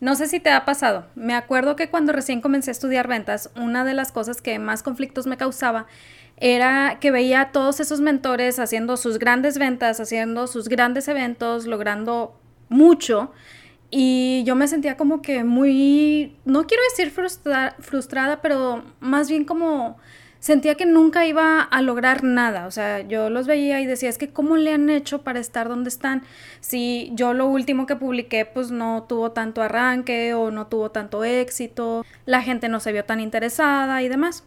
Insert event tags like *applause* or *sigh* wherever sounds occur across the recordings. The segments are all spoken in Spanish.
No sé si te ha pasado. Me acuerdo que cuando recién comencé a estudiar ventas, una de las cosas que más conflictos me causaba era que veía a todos esos mentores haciendo sus grandes ventas, haciendo sus grandes eventos, logrando mucho. Y yo me sentía como que muy, no quiero decir frustrada, pero más bien como sentía que nunca iba a lograr nada. O sea, yo los veía y decía, es que ¿cómo le han hecho para estar donde están? Si yo lo último que publiqué pues no tuvo tanto arranque o no tuvo tanto éxito, la gente no se vio tan interesada y demás.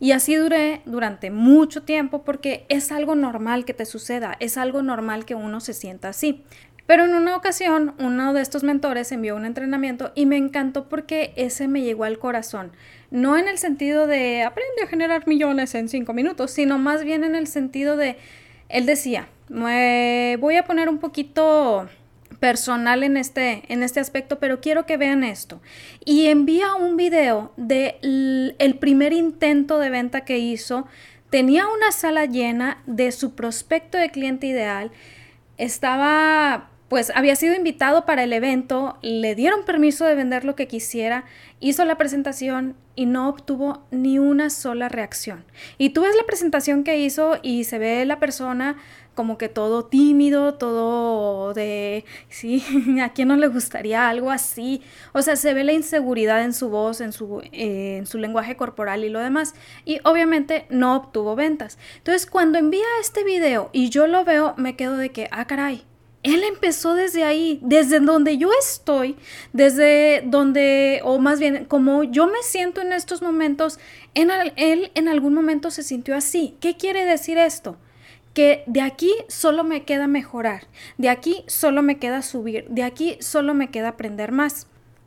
Y así duré durante mucho tiempo porque es algo normal que te suceda, es algo normal que uno se sienta así. Pero en una ocasión, uno de estos mentores envió un entrenamiento y me encantó porque ese me llegó al corazón. No en el sentido de aprende a generar millones en cinco minutos, sino más bien en el sentido de, él decía, voy a poner un poquito personal en este, en este aspecto, pero quiero que vean esto. Y envía un video del el primer intento de venta que hizo. Tenía una sala llena de su prospecto de cliente ideal. Estaba pues había sido invitado para el evento, le dieron permiso de vender lo que quisiera, hizo la presentación y no obtuvo ni una sola reacción. Y tú ves la presentación que hizo y se ve la persona como que todo tímido, todo de, sí, *laughs* ¿a quién no le gustaría algo así? O sea, se ve la inseguridad en su voz, en su, eh, en su lenguaje corporal y lo demás. Y obviamente no obtuvo ventas. Entonces, cuando envía este video y yo lo veo, me quedo de que, ah, caray, él empezó desde ahí, desde donde yo estoy, desde donde, o más bien, como yo me siento en estos momentos, en él en algún momento se sintió así. ¿Qué quiere decir esto? Que de aquí solo me queda mejorar, de aquí solo me queda subir, de aquí solo me queda aprender más.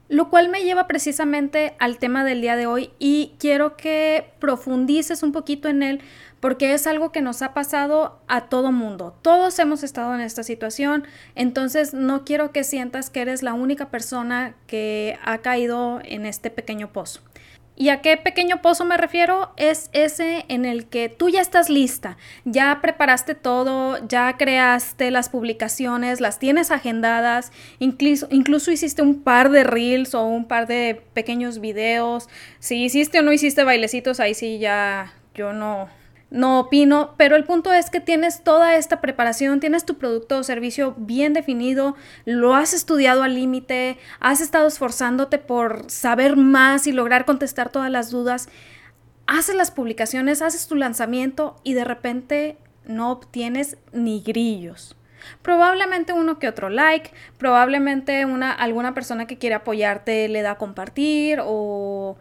Lo cual me lleva precisamente al tema del día de hoy y quiero que profundices un poquito en él porque es algo que nos ha pasado a todo mundo. Todos hemos estado en esta situación, entonces no quiero que sientas que eres la única persona que ha caído en este pequeño pozo. ¿Y a qué pequeño pozo me refiero? Es ese en el que tú ya estás lista, ya preparaste todo, ya creaste las publicaciones, las tienes agendadas, incluso, incluso hiciste un par de reels o un par de pequeños videos. Si hiciste o no hiciste bailecitos, ahí sí ya yo no, no opino, pero el punto es que tienes toda esta preparación, tienes tu producto o servicio bien definido, lo has estudiado al límite, has estado esforzándote por saber más y lograr contestar todas las dudas, haces las publicaciones, haces tu lanzamiento y de repente no obtienes ni grillos. Probablemente uno que otro like, probablemente una, alguna persona que quiere apoyarte le da a compartir o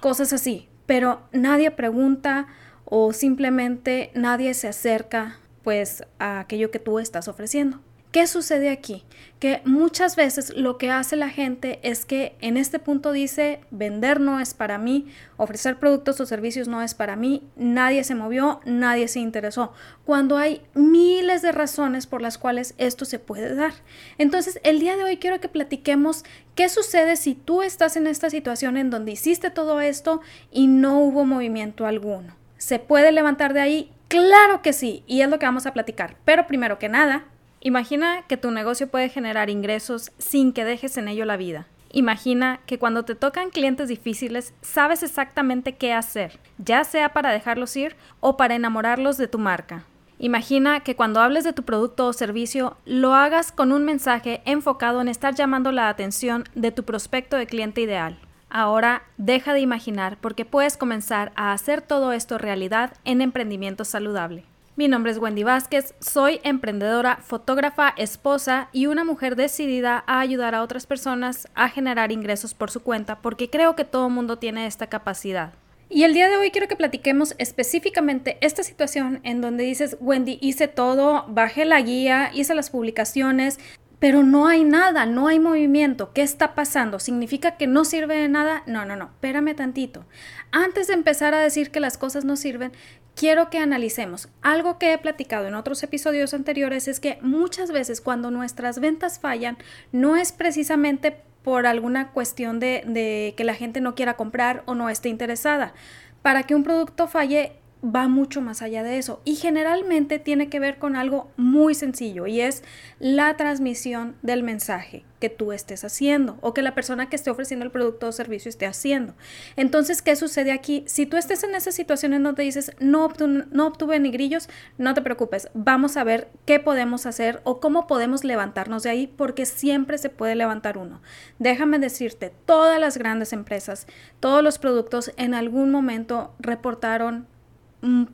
cosas así, pero nadie pregunta o simplemente nadie se acerca pues a aquello que tú estás ofreciendo. ¿Qué sucede aquí? Que muchas veces lo que hace la gente es que en este punto dice, vender no es para mí, ofrecer productos o servicios no es para mí, nadie se movió, nadie se interesó, cuando hay miles de razones por las cuales esto se puede dar. Entonces, el día de hoy quiero que platiquemos qué sucede si tú estás en esta situación en donde hiciste todo esto y no hubo movimiento alguno. ¿Se puede levantar de ahí? Claro que sí, y es lo que vamos a platicar. Pero primero que nada, imagina que tu negocio puede generar ingresos sin que dejes en ello la vida. Imagina que cuando te tocan clientes difíciles sabes exactamente qué hacer, ya sea para dejarlos ir o para enamorarlos de tu marca. Imagina que cuando hables de tu producto o servicio lo hagas con un mensaje enfocado en estar llamando la atención de tu prospecto de cliente ideal. Ahora deja de imaginar porque puedes comenzar a hacer todo esto realidad en Emprendimiento Saludable. Mi nombre es Wendy Vázquez, soy emprendedora, fotógrafa, esposa y una mujer decidida a ayudar a otras personas a generar ingresos por su cuenta porque creo que todo mundo tiene esta capacidad. Y el día de hoy quiero que platiquemos específicamente esta situación en donde dices, Wendy, hice todo, bajé la guía, hice las publicaciones, pero no hay nada, no hay movimiento. ¿Qué está pasando? ¿Significa que no sirve de nada? No, no, no, espérame tantito. Antes de empezar a decir que las cosas no sirven, quiero que analicemos. Algo que he platicado en otros episodios anteriores es que muchas veces cuando nuestras ventas fallan, no es precisamente por alguna cuestión de, de que la gente no quiera comprar o no esté interesada. Para que un producto falle, va mucho más allá de eso y generalmente tiene que ver con algo muy sencillo y es la transmisión del mensaje que tú estés haciendo o que la persona que esté ofreciendo el producto o servicio esté haciendo. Entonces, ¿qué sucede aquí? Si tú estés en esa situación en donde dices, no, no obtuve ni grillos, no te preocupes, vamos a ver qué podemos hacer o cómo podemos levantarnos de ahí porque siempre se puede levantar uno. Déjame decirte, todas las grandes empresas, todos los productos en algún momento reportaron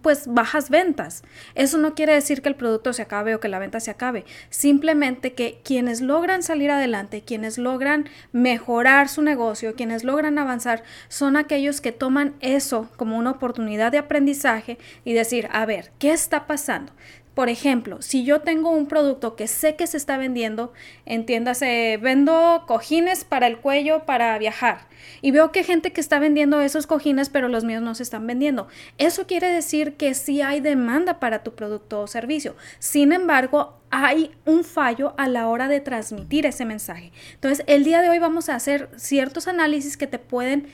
pues bajas ventas. Eso no quiere decir que el producto se acabe o que la venta se acabe, simplemente que quienes logran salir adelante, quienes logran mejorar su negocio, quienes logran avanzar, son aquellos que toman eso como una oportunidad de aprendizaje y decir, a ver, ¿qué está pasando? Por ejemplo, si yo tengo un producto que sé que se está vendiendo, entiéndase, vendo cojines para el cuello para viajar y veo que gente que está vendiendo esos cojines, pero los míos no se están vendiendo. Eso quiere decir que sí hay demanda para tu producto o servicio. Sin embargo, hay un fallo a la hora de transmitir ese mensaje. Entonces, el día de hoy vamos a hacer ciertos análisis que te pueden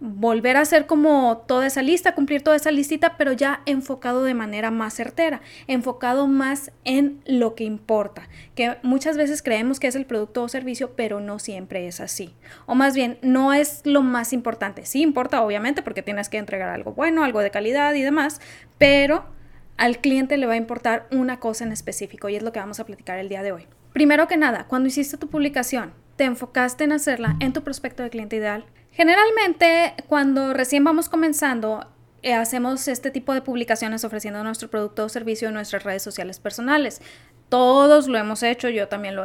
volver a hacer como toda esa lista, cumplir toda esa listita, pero ya enfocado de manera más certera, enfocado más en lo que importa, que muchas veces creemos que es el producto o servicio, pero no siempre es así. O más bien, no es lo más importante. Sí importa, obviamente, porque tienes que entregar algo bueno, algo de calidad y demás, pero al cliente le va a importar una cosa en específico y es lo que vamos a platicar el día de hoy. Primero que nada, cuando hiciste tu publicación, te enfocaste en hacerla en tu prospecto de cliente ideal, Generalmente, cuando recién vamos comenzando, eh, hacemos este tipo de publicaciones ofreciendo nuestro producto o servicio en nuestras redes sociales personales. Todos lo hemos hecho, yo también lo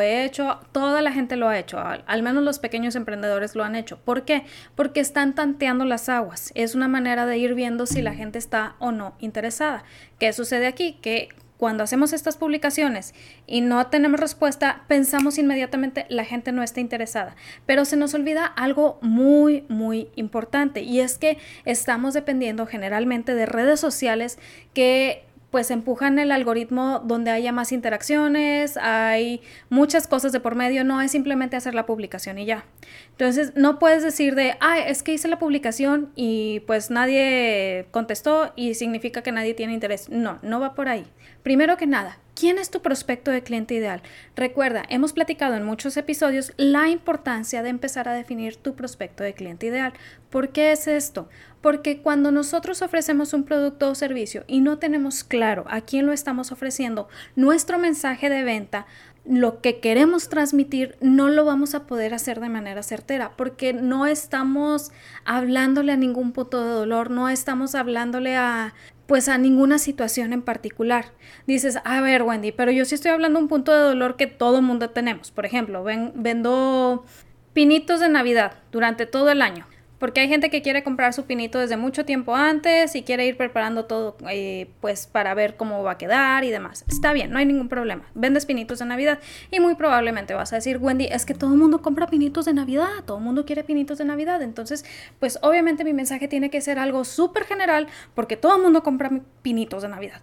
he, hecho, toda la gente lo ha hecho, al, al, menos los pequeños emprendedores lo han hecho. ¿Por qué? Porque están tanteando las aguas. Es una manera de ir viendo si la gente está o no interesada. ¿Qué sucede aquí? Que cuando hacemos estas publicaciones y no tenemos respuesta, pensamos inmediatamente la gente no está interesada. Pero se nos olvida algo muy, muy importante y es que estamos dependiendo generalmente de redes sociales que pues empujan el algoritmo donde haya más interacciones, hay muchas cosas de por medio, no es simplemente hacer la publicación y ya. Entonces, no puedes decir de, ah, es que hice la publicación y pues nadie contestó y significa que nadie tiene interés. No, no va por ahí. Primero que nada, ¿quién es tu prospecto de cliente ideal? Recuerda, hemos platicado en muchos episodios la importancia de empezar a definir tu prospecto de cliente ideal. ¿Por qué es esto? Porque cuando nosotros ofrecemos un producto o servicio y no tenemos claro a quién lo estamos ofreciendo, nuestro mensaje de venta lo que queremos transmitir no lo vamos a poder hacer de manera certera porque no estamos hablándole a ningún punto de dolor, no estamos hablándole a pues a ninguna situación en particular. Dices, a ver Wendy, pero yo sí estoy hablando un punto de dolor que todo mundo tenemos. Por ejemplo, ven, vendo pinitos de Navidad durante todo el año. Porque hay gente que quiere comprar su pinito desde mucho tiempo antes y quiere ir preparando todo eh, pues para ver cómo va a quedar y demás. Está bien, no hay ningún problema. Vendes pinitos de Navidad y muy probablemente vas a decir, Wendy, es que todo el mundo compra pinitos de Navidad, todo el mundo quiere pinitos de Navidad. Entonces, pues obviamente mi mensaje tiene que ser algo súper general porque todo el mundo compra pinitos de Navidad.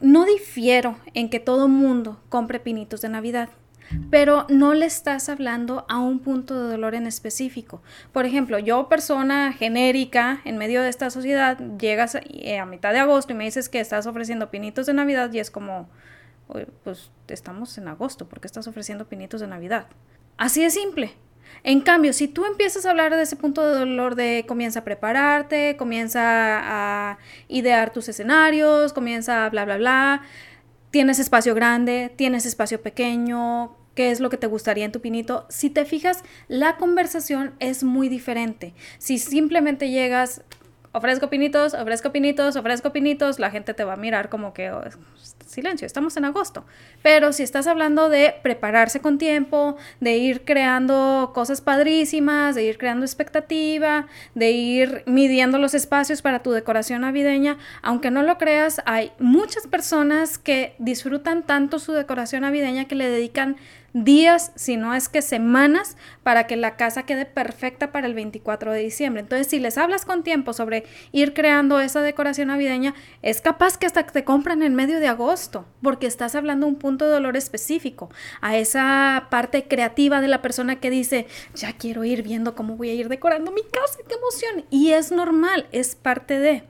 No difiero en que todo el mundo compre pinitos de Navidad pero no le estás hablando a un punto de dolor en específico. Por ejemplo, yo persona genérica en medio de esta sociedad, llegas eh, a, mitad de agosto y me dices que estás ofreciendo pinitos de Navidad y es como, pues estamos en agosto, ¿por qué estás ofreciendo pinitos de Navidad? Así de simple. En cambio, si tú empiezas a hablar de ese punto de dolor de comienza a prepararte, comienza a idear tus escenarios, comienza a bla, bla, bla, tienes espacio grande, tienes espacio pequeño, qué es lo que te gustaría en tu pinito. Si te fijas, la conversación es muy diferente. Si simplemente llegas, ofrezco pinitos, ofrezco pinitos, ofrezco pinitos, la gente te va a mirar como que oh, silencio, estamos en agosto. Pero si estás hablando de prepararse con tiempo, de ir creando cosas padrísimas, de ir creando expectativa, de ir midiendo los espacios para tu decoración navideña, aunque no lo creas, hay muchas personas que disfrutan tanto su decoración navideña que le dedican días, si no es que semanas, para que la casa quede perfecta para el 24 de diciembre. Entonces, si les hablas con tiempo sobre ir creando esa decoración navideña, es capaz que hasta te compran en medio de agosto, porque estás hablando un punto de dolor específico, a esa parte creativa de la persona que dice, ya quiero ir viendo cómo voy a ir decorando mi casa, qué emoción. Y es normal, es parte de...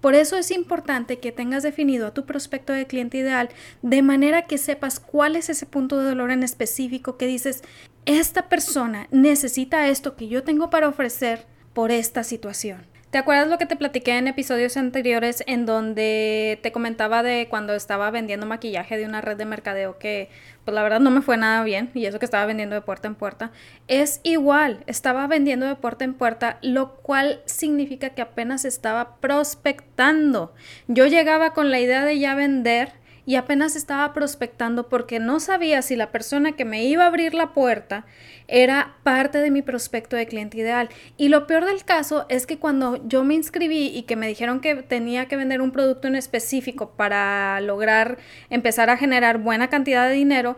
Por eso es importante que tengas definido a tu prospecto de cliente ideal de manera que sepas cuál es ese punto de dolor en específico que dices, esta persona necesita esto que yo tengo para ofrecer por esta situación. ¿Te acuerdas lo que te platiqué en episodios anteriores en donde te comentaba de cuando estaba vendiendo maquillaje de una red de mercadeo que pues la verdad no me fue nada bien y eso que estaba vendiendo de puerta en puerta? Es igual, estaba vendiendo de puerta en puerta, lo cual significa que apenas estaba prospectando. Yo llegaba con la idea de ya vender y apenas estaba prospectando porque no sabía si la persona que me iba a abrir la puerta era parte de mi prospecto de cliente ideal. Y lo peor del caso es que cuando yo me inscribí y que me dijeron que tenía que vender un producto en específico para lograr empezar a generar buena cantidad de dinero,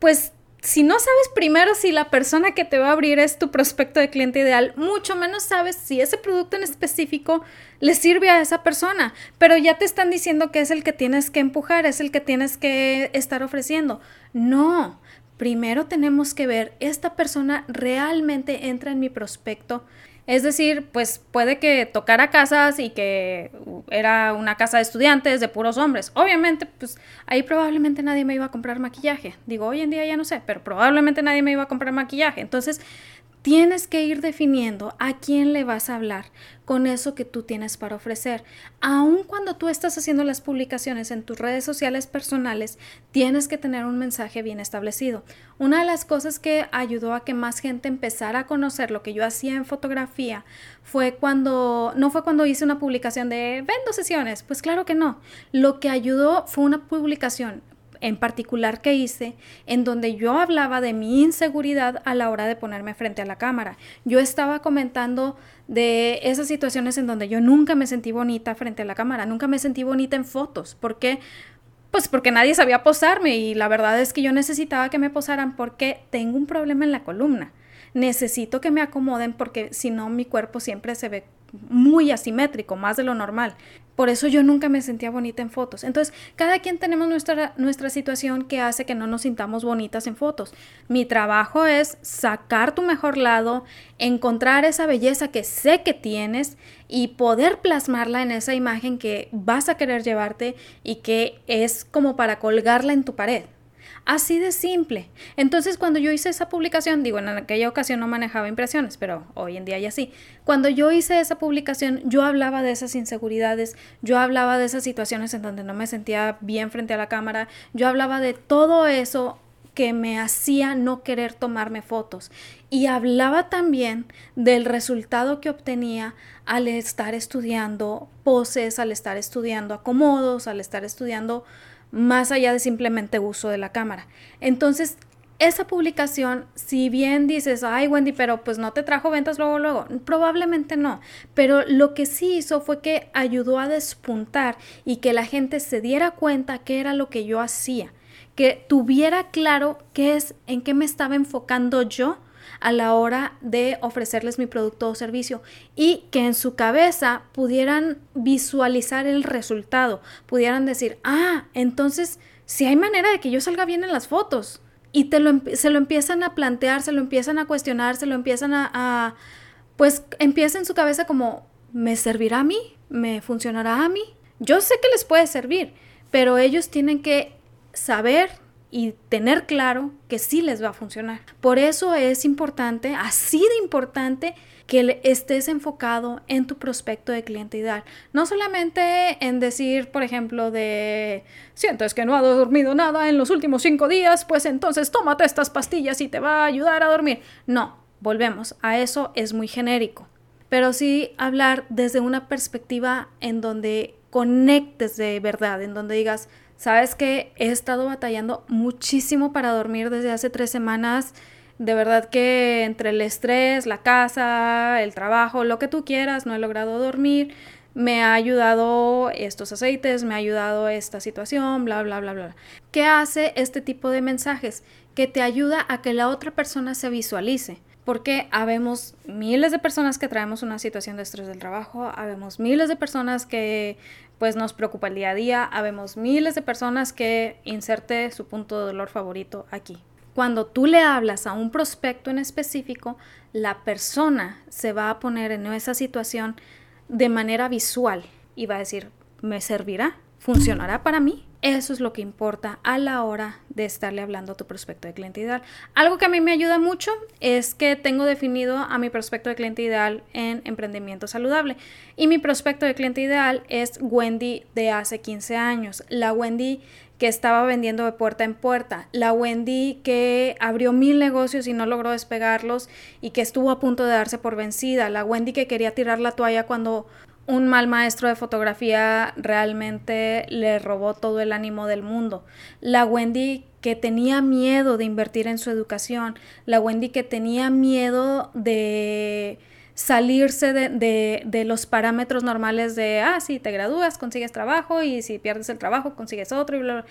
pues si no sabes primero si la persona que te va a abrir es tu prospecto de cliente ideal, mucho menos sabes si ese producto en específico le sirve a esa persona, pero ya te están diciendo que es el que tienes que empujar, es el que tienes que estar ofreciendo. No, primero tenemos que ver, ¿esta persona realmente entra en mi prospecto? Es decir, pues puede que tocara casas y que era una casa de estudiantes de puros hombres. Obviamente, pues ahí probablemente nadie me iba a comprar maquillaje. Digo, hoy en día ya no sé, pero probablemente nadie me iba a comprar maquillaje. Entonces, Tienes que ir definiendo a quién le vas a hablar con eso que tú tienes para ofrecer. Aun cuando tú estás haciendo las publicaciones en tus redes sociales personales, tienes que tener un mensaje bien establecido. Una de las cosas que ayudó a que más gente empezara a conocer lo que yo hacía en fotografía fue cuando, no fue cuando hice una publicación de vendo sesiones, pues claro que no. Lo que ayudó fue una publicación en particular que hice, en donde yo hablaba de mi inseguridad a la hora de ponerme frente a la cámara. Yo estaba comentando de esas situaciones en donde yo nunca me sentí bonita frente a la cámara, nunca me sentí bonita en fotos. ¿Por qué? Pues porque nadie sabía posarme y la verdad es que yo necesitaba que me posaran porque tengo un problema en la columna. Necesito que me acomoden porque si no mi cuerpo siempre se ve muy asimétrico, más de lo normal. Por eso yo nunca me sentía bonita en fotos. Entonces, cada quien tenemos nuestra, nuestra situación que hace que no nos sintamos bonitas en fotos. Mi trabajo es sacar tu mejor lado, encontrar esa belleza que sé que tienes y poder plasmarla en esa imagen que vas a querer llevarte y que es como para colgarla en tu pared. Así de simple. Entonces, cuando yo hice esa publicación, digo, en aquella ocasión no manejaba impresiones, pero hoy en día ya sí. Cuando yo hice esa publicación, yo hablaba de esas inseguridades, yo hablaba de esas situaciones en donde no me sentía bien frente a la cámara, yo hablaba de todo eso que me hacía no querer tomarme fotos. Y hablaba también del resultado que obtenía al estar estudiando poses, al estar estudiando acomodos, al estar estudiando más allá de simplemente uso de la cámara. Entonces, esa publicación, si bien dices, ay Wendy, pero pues no te trajo ventas luego, luego, probablemente no, pero lo que sí hizo fue que ayudó a despuntar y que la gente se diera cuenta qué era lo que yo hacía, que tuviera claro qué es, en qué me estaba enfocando yo a la hora de ofrecerles mi producto o servicio y que en su cabeza pudieran visualizar el resultado, pudieran decir, ah, entonces si hay manera de que yo salga bien en las fotos y te lo, se lo empiezan a plantear, se lo empiezan a cuestionar, se lo empiezan a, a pues empieza en su cabeza como, ¿me servirá a mí? ¿Me funcionará a mí? Yo sé que les puede servir, pero ellos tienen que saber y tener claro que sí les va a funcionar. Por eso es importante, así de importante, que estés enfocado en tu prospecto de cliente. No solamente en decir, por ejemplo, de sientes que no ha dormido nada en los últimos cinco días, pues entonces tómate estas pastillas y te va a ayudar a dormir. No, volvemos, a eso es muy genérico. Pero sí hablar desde una perspectiva en donde conectes de verdad, en donde digas, Sabes que he estado batallando muchísimo para dormir desde hace tres semanas. De verdad que entre el estrés, la casa, el trabajo, lo que tú quieras, no he logrado dormir. Me ha ayudado estos aceites, me ha ayudado esta situación, bla, bla, bla, bla. ¿Qué hace este tipo de mensajes? Que te ayuda a que la otra persona se visualice porque habemos miles de personas que traemos una situación de estrés del trabajo, habemos miles de personas que pues nos preocupa el día a día, habemos miles de personas que inserte su punto de dolor favorito aquí. Cuando tú le hablas a un prospecto en específico, la persona se va a poner en esa situación de manera visual y va a decir, ¿me servirá? ¿Funcionará para mí? Eso es lo que importa a la hora de estarle hablando a tu prospecto de cliente ideal. Algo que a mí me ayuda mucho es que tengo definido a mi prospecto de cliente ideal en emprendimiento saludable. Y mi prospecto de cliente ideal es Wendy de hace 15 años. La Wendy que estaba vendiendo de puerta en puerta, la Wendy que abrió mil negocios y no logró despegarlos y que estuvo a punto de darse por vencida, la Wendy que quería tirar la toalla cuando un mal maestro de fotografía realmente le robó todo el ánimo del mundo. La Wendy que tenía miedo de invertir en su educación. La Wendy que tenía miedo de salirse de, los parámetros normales de, ah, si te gradúas, consigues trabajo y si pierdes el trabajo, consigues otro y bla, bla.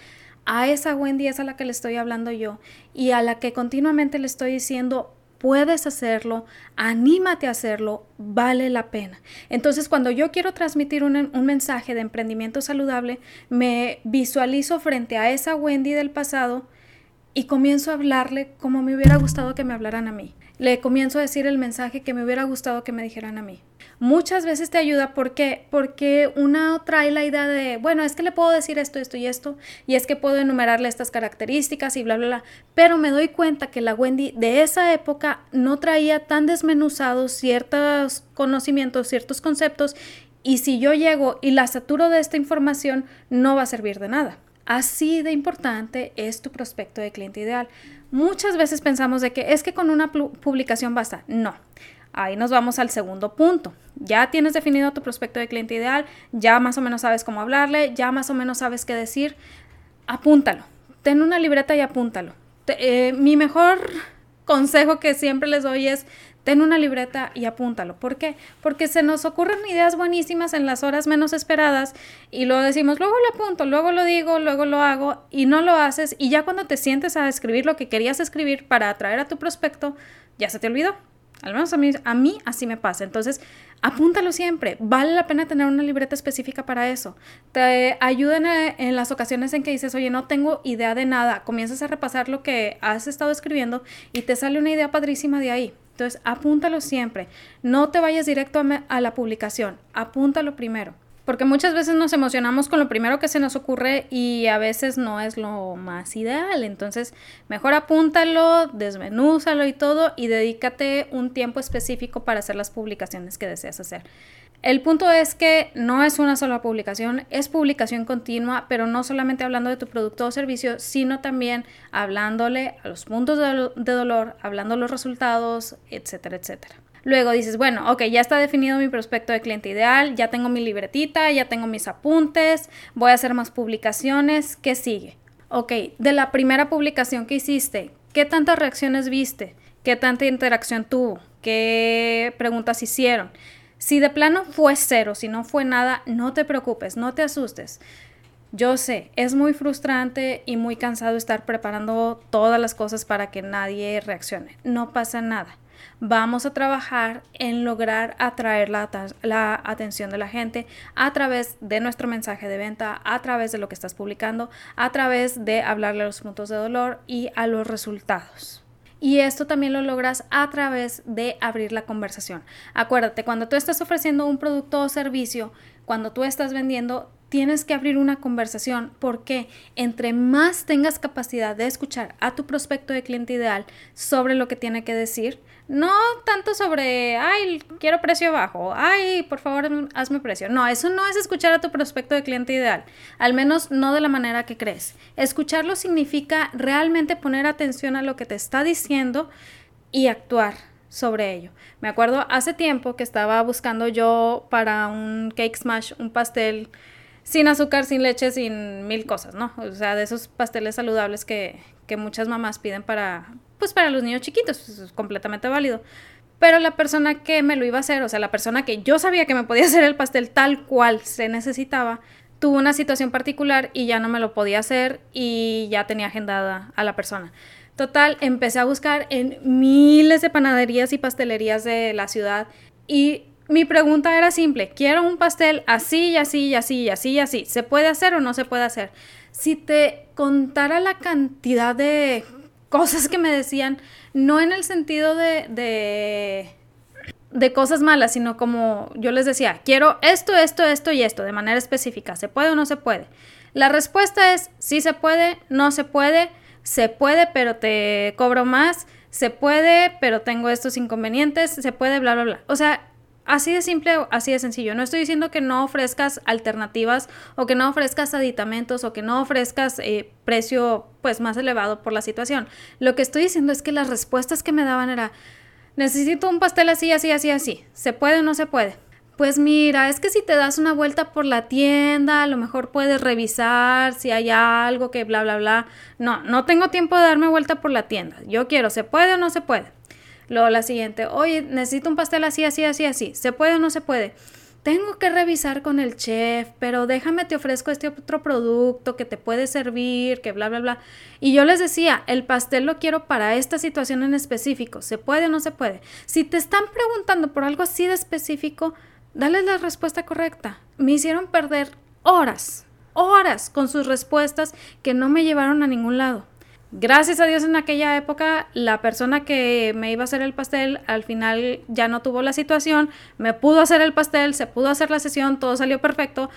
A esa Wendy es a la que le estoy hablando yo y a la que continuamente le estoy diciendo, puedes hacerlo, anímate a hacerlo, vale la pena. Entonces, cuando yo quiero transmitir un, un, mensaje de emprendimiento saludable, me visualizo frente a esa Wendy del pasado y comienzo a hablarle como me hubiera gustado que me hablaran a mí. Le comienzo a decir el mensaje que me hubiera gustado que me dijeran a mí muchas veces te ayuda porque porque una trae la idea de, bueno, es que le puedo decir esto, esto y esto, y es que puedo enumerarle estas características y bla, bla, bla, pero me doy cuenta que la Wendy de esa época no traía tan desmenuzados ciertos conocimientos, ciertos conceptos, y si yo llego y la saturo de esta información, no va a servir de nada. Así de importante es tu prospecto de cliente ideal. Muchas veces pensamos de que es que con una publicación basta. No. Ahí nos vamos al segundo punto. Ya tienes definido tu prospecto de cliente ideal, ya más o menos sabes cómo hablarle, ya más o menos sabes qué decir. Apúntalo. Ten una libreta y apúntalo. Eh, mi mejor consejo que siempre les doy es ten una libreta y apúntalo. ¿Por qué? Porque se nos ocurren ideas buenísimas en las horas menos esperadas y lo decimos, luego lo apunto, luego lo digo, luego lo hago y no lo haces y ya cuando te sientes a escribir lo que querías escribir para atraer a tu prospecto, ya se te olvidó. Al menos a mí, a mí así me pasa. Entonces, apúntalo siempre. Vale la pena tener una libreta específica para eso. Te ayudan en las ocasiones en que dices, oye, no tengo idea de nada. Comienzas a repasar lo que has estado escribiendo y te sale una idea padrísima de ahí. Entonces, apúntalo siempre. No te vayas directo a la publicación. Apúntalo primero porque muchas veces nos emocionamos con lo primero que se nos ocurre y a veces no es lo más ideal. Entonces, mejor apúntalo, desmenúzalo y todo y dedícate un tiempo específico para hacer las publicaciones que deseas hacer. El punto es que no es una sola publicación, es publicación continua, pero no solamente hablando de tu producto o servicio, sino también hablándole a los puntos de, dolor, hablando los resultados, etcétera, etcétera. Luego dices, bueno, ok, ya está definido mi prospecto de cliente ideal, ya tengo mi libretita, ya tengo mis apuntes, voy a hacer más publicaciones, ¿qué sigue? Ok, de la primera publicación que hiciste, ¿qué tantas reacciones viste? ¿Qué tanta interacción tuvo? ¿Qué preguntas hicieron? Si de plano fue cero, si no fue nada, no te preocupes, no te asustes. Yo sé, es muy frustrante y muy cansado estar preparando todas las cosas para que nadie reaccione. No pasa nada vamos a trabajar en lograr atraer la, atención de la gente a través de nuestro mensaje de venta, a través de lo que estás publicando, a través de hablarle a los puntos de dolor y a los resultados. Y esto también lo logras a través de abrir la conversación. Acuérdate, cuando tú estás ofreciendo un producto o servicio, cuando tú estás vendiendo, tienes que abrir una conversación porque entre más tengas capacidad de escuchar a tu prospecto de cliente ideal sobre lo que tiene que decir, no tanto sobre, ay, quiero precio bajo, ay, por favor, hazme precio. No, eso no es escuchar a tu prospecto de cliente ideal, al menos no de la manera que crees. Escucharlo significa realmente poner atención a lo que te está diciendo y actuar sobre ello. Me acuerdo hace tiempo que estaba buscando yo para un cake smash, un pastel sin azúcar, sin leche, sin mil cosas, ¿no? O sea, de esos pasteles saludables que, que muchas mamás piden para, pues para los niños chiquitos, es completamente válido. Pero la persona que me lo iba a hacer, o sea, la persona que yo sabía que me podía *laughs* hacer el pastel tal cual se necesitaba, tuvo una situación particular y ya no me lo podía hacer y ya tenía agendada a la persona. Total, empecé a buscar en miles de panaderías y pastelerías de la ciudad y mi pregunta era simple, quiero un pastel así y así y así y así y así. ¿Se puede hacer o no se puede hacer? Si te contara la cantidad de cosas que me decían, no en el sentido de, de, de cosas malas, sino como yo les decía, quiero esto, esto, esto y esto, de manera específica. ¿Se puede o no se puede? La respuesta es sí se puede, no se puede, se puede, pero te cobro más, se puede, pero tengo estos inconvenientes, se puede, bla, bla, bla. O sea, así de simple, así de sencillo. No estoy diciendo que no ofrezcas alternativas o que no ofrezcas aditamentos o que no ofrezcas eh, precio pues más elevado por la situación. Lo que estoy diciendo es que las respuestas que me daban era necesito un pastel así, así, así, así. ¿Se puede o no se puede? Pues mira, es que si te das una vuelta por la tienda, a lo mejor puedes revisar si hay algo que bla, bla, bla. No, no tengo tiempo de darme vuelta por la tienda. Yo quiero, ¿se puede o no se puede? Luego la siguiente, oye, necesito un pastel así, así, así, así. ¿Se puede o no se puede? Tengo que revisar con el chef, pero déjame, te ofrezco este otro producto que te puede servir, que bla, bla, bla. Y yo les decía, el pastel lo quiero para esta situación en específico. ¿Se puede o no se puede? Si te están preguntando por algo así de específico, dale la respuesta correcta. Me hicieron perder horas, horas con sus respuestas que no me llevaron a ningún lado. Gracias a Dios en aquella época la persona que me iba a hacer el pastel al final ya no tuvo la situación, me pudo hacer el pastel, se pudo hacer la sesión, todo salió perfecto,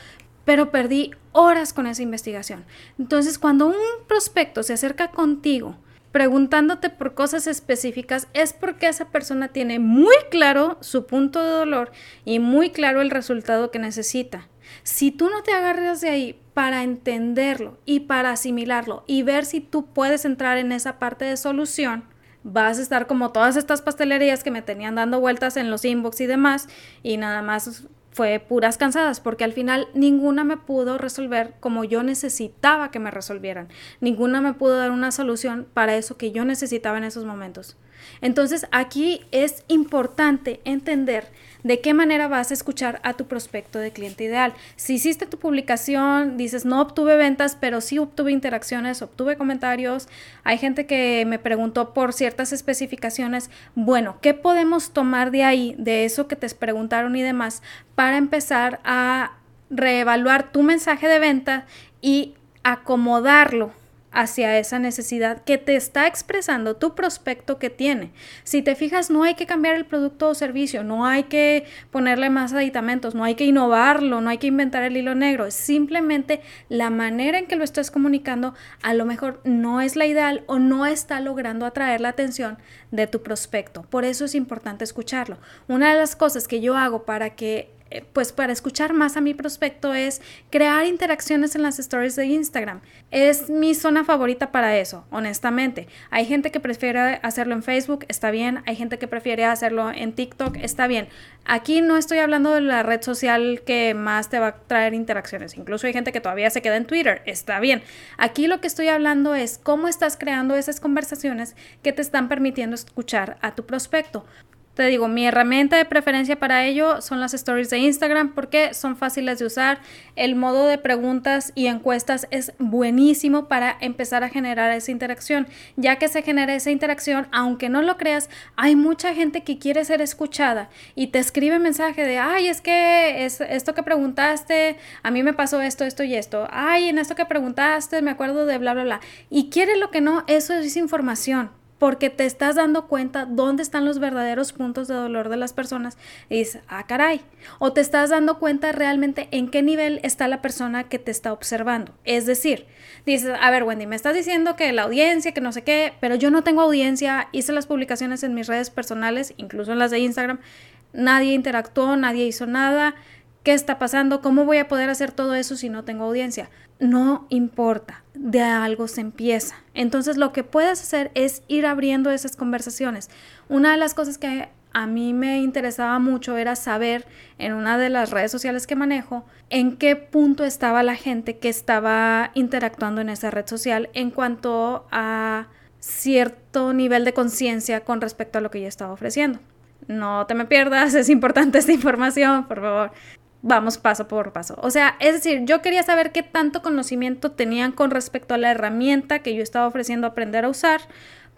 pero perdí horas con esa investigación. Entonces cuando un prospecto se acerca contigo, preguntándote por cosas específicas es porque esa persona tiene muy claro su punto de dolor y muy claro el resultado que necesita. Si tú no te agarras de ahí para entenderlo y para asimilarlo y ver si tú puedes entrar en esa parte de solución, vas a estar como todas estas pastelerías que me tenían dando vueltas en los inbox y demás y nada más fue puras cansadas porque al final ninguna me pudo resolver como yo necesitaba que me resolvieran. Ninguna me pudo dar una solución para eso que yo necesitaba en esos momentos. Entonces aquí es importante entender de qué manera vas a escuchar a tu prospecto de cliente ideal. Si hiciste tu publicación, dices, no obtuve ventas, pero sí obtuve interacciones, obtuve comentarios, hay gente que me preguntó por ciertas especificaciones, bueno, ¿qué podemos tomar de ahí, de eso que te preguntaron y demás, para empezar a reevaluar tu mensaje de venta y acomodarlo hacia esa necesidad que te está expresando tu prospecto que tiene. Si te fijas, no hay que cambiar el producto o servicio, no hay que ponerle más aditamentos, no hay que innovarlo, no hay que inventar el hilo negro, es simplemente la manera en que lo estás comunicando a lo mejor no es la ideal o no está logrando atraer la atención de tu prospecto. Por eso es importante escucharlo. Una de las cosas que yo hago para que pues para escuchar más a mi prospecto es crear interacciones en las stories de Instagram. Es mi zona favorita para eso, honestamente. Hay gente que prefiere hacerlo en Facebook, está bien. Hay gente que prefiere hacerlo en TikTok, está bien. Aquí no estoy hablando de la red social que más te va a traer interacciones. Incluso hay gente que todavía se queda en Twitter, está bien. Aquí lo que estoy hablando es cómo estás creando esas conversaciones que te están permitiendo escuchar a tu prospecto. Te digo, mi herramienta de preferencia para ello son las stories de Instagram porque son fáciles de usar. El modo de preguntas y encuestas es buenísimo para empezar a generar esa interacción. Ya que se genera esa interacción, aunque no lo creas, hay mucha gente que quiere ser escuchada y te escribe mensaje de, ay, es que es esto que preguntaste, a mí me pasó esto, esto y esto. Ay, en esto que preguntaste, me acuerdo de bla, bla, bla. Y quiere lo que no, eso es información porque te estás dando cuenta dónde están los verdaderos puntos de dolor de las personas y dices, ah, caray, o te estás dando cuenta realmente en qué nivel está la persona que te está observando. Es decir, dices, a ver, Wendy, me estás diciendo que la audiencia, que no sé qué, pero yo no tengo audiencia, hice las publicaciones en mis redes personales, incluso en las de Instagram, nadie interactuó, nadie hizo nada. ¿Qué está pasando? ¿Cómo voy a poder hacer todo eso si no tengo audiencia? No importa, de algo se empieza. Entonces lo que puedes hacer es ir abriendo esas conversaciones. Una de las cosas que a mí me interesaba mucho era saber en una de las redes sociales que manejo en qué punto estaba la gente que estaba interactuando en esa red social en cuanto a cierto nivel de conciencia con respecto a lo que yo estaba ofreciendo. No te me pierdas, *laughs* es importante esta información, por favor vamos paso por paso. O sea, es decir, yo quería saber qué tanto conocimiento tenían con respecto a la herramienta que yo estaba ofreciendo aprender a usar.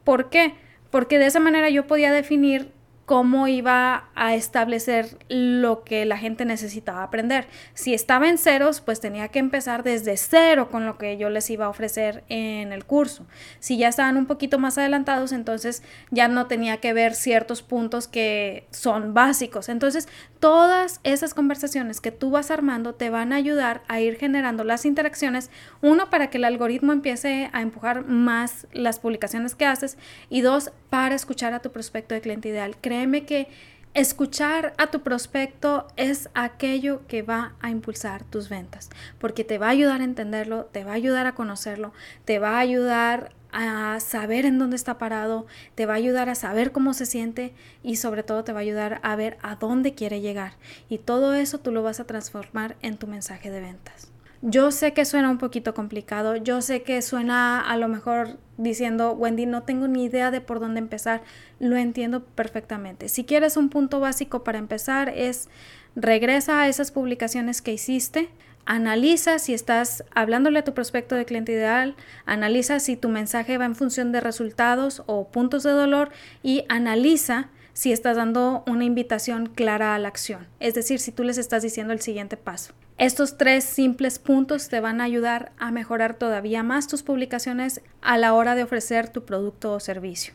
¿Por qué? Porque de esa manera yo podía definir cómo iba a establecer lo que la gente necesitaba aprender. Si estaba en ceros, pues tenía que empezar desde cero con lo que yo les iba a ofrecer en el curso. Si ya estaban un poquito más adelantados, entonces ya no tenía que ver ciertos puntos que son básicos. Entonces, todas esas conversaciones que tú vas armando te van a ayudar a ir generando las interacciones, uno, para que el algoritmo empiece a empujar más las publicaciones que haces y dos, para escuchar a tu prospecto de cliente ideal que escuchar a tu prospecto es aquello que va a impulsar tus ventas, porque te va a ayudar a entenderlo, te va a ayudar a conocerlo, te va a ayudar a saber en dónde está parado, te va a ayudar a saber cómo se siente y sobre todo te va a ayudar a ver a dónde quiere llegar. Y todo eso tú lo vas a transformar en tu mensaje de ventas. Yo sé que suena un poquito complicado, yo sé que suena a lo mejor diciendo, Wendy, no tengo ni idea de por dónde empezar, lo entiendo perfectamente. Si quieres un punto básico para empezar es regresa a esas publicaciones que hiciste, analiza si estás hablándole a tu prospecto de cliente ideal, analiza si tu mensaje va en función de resultados o puntos de dolor y analiza si estás dando una invitación clara a la acción, es decir, si tú les estás diciendo el siguiente paso. Estos tres simples puntos te van a ayudar a mejorar todavía más tus publicaciones a la hora de ofrecer tu producto o servicio.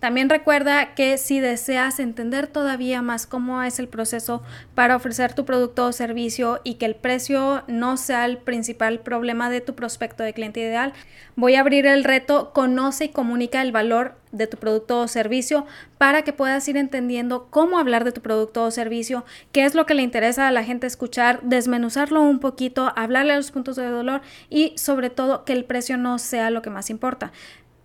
También recuerda que si deseas entender todavía más cómo es el proceso para ofrecer tu producto o servicio y que el precio no sea el principal problema de tu prospecto de cliente ideal, voy a abrir el reto Conoce y comunica el valor de tu producto o servicio para que puedas ir entendiendo cómo hablar de tu producto o servicio, qué es lo que le interesa a la gente escuchar, desmenuzarlo un poquito, hablarle a los puntos de dolor y sobre todo que el precio no sea lo que más importa.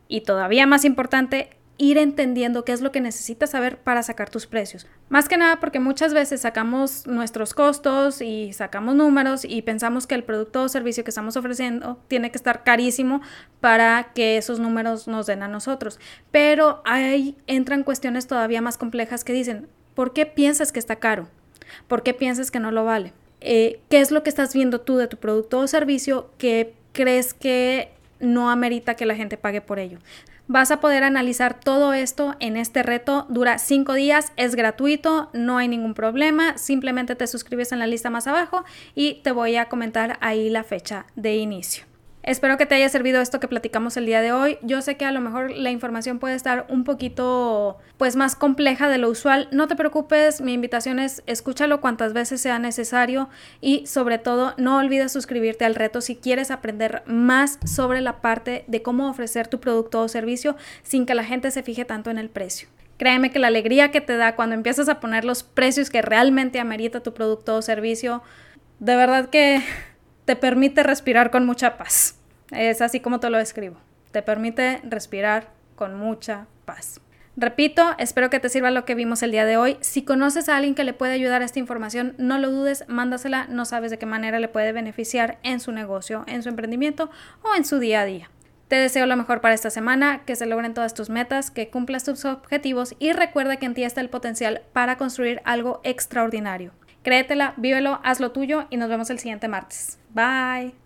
Y todavía más importante, ir entendiendo qué es lo que necesitas saber para sacar tus precios. Más que nada porque muchas veces sacamos nuestros costos y sacamos números y pensamos que el producto o servicio que estamos ofreciendo tiene que estar carísimo para que esos números nos den a nosotros. Pero ahí entran cuestiones todavía más complejas que dicen, ¿por qué piensas que está caro? ¿Por qué piensas que no lo vale? Eh, ¿Qué es lo que estás viendo tú de tu producto o servicio que crees que no amerita que la gente pague por ello. Vas a poder analizar todo esto en este reto. Dura cinco días, es gratuito, no hay ningún problema. Simplemente te suscribes en la lista más abajo y te voy a comentar ahí la fecha de inicio. Espero que te haya servido esto que platicamos el día de hoy. Yo sé que a lo mejor la información puede estar un poquito pues más compleja de lo usual. No te preocupes, mi invitación es escúchalo cuantas veces sea necesario y sobre todo no olvides suscribirte al reto si quieres aprender más sobre la parte de cómo ofrecer tu producto o servicio sin que la gente se fije tanto en el precio. Créeme que la alegría que te da cuando empiezas a poner los precios que realmente amerita tu producto o servicio, de verdad que te permite respirar con mucha paz. Es así como te lo describo. Te permite respirar con mucha paz. Repito, espero que te sirva lo que vimos el día de hoy. Si conoces a alguien que le puede ayudar a esta información, no lo dudes, mándasela, no sabes de qué manera le puede beneficiar en su negocio, en su emprendimiento o en su día a día. Te deseo lo mejor para esta semana, que se logren todas tus metas, que cumplas tus objetivos y recuerda que en ti está el potencial para construir algo extraordinario. Créetela, vívelo, hazlo tuyo y nos vemos el siguiente martes. Bye.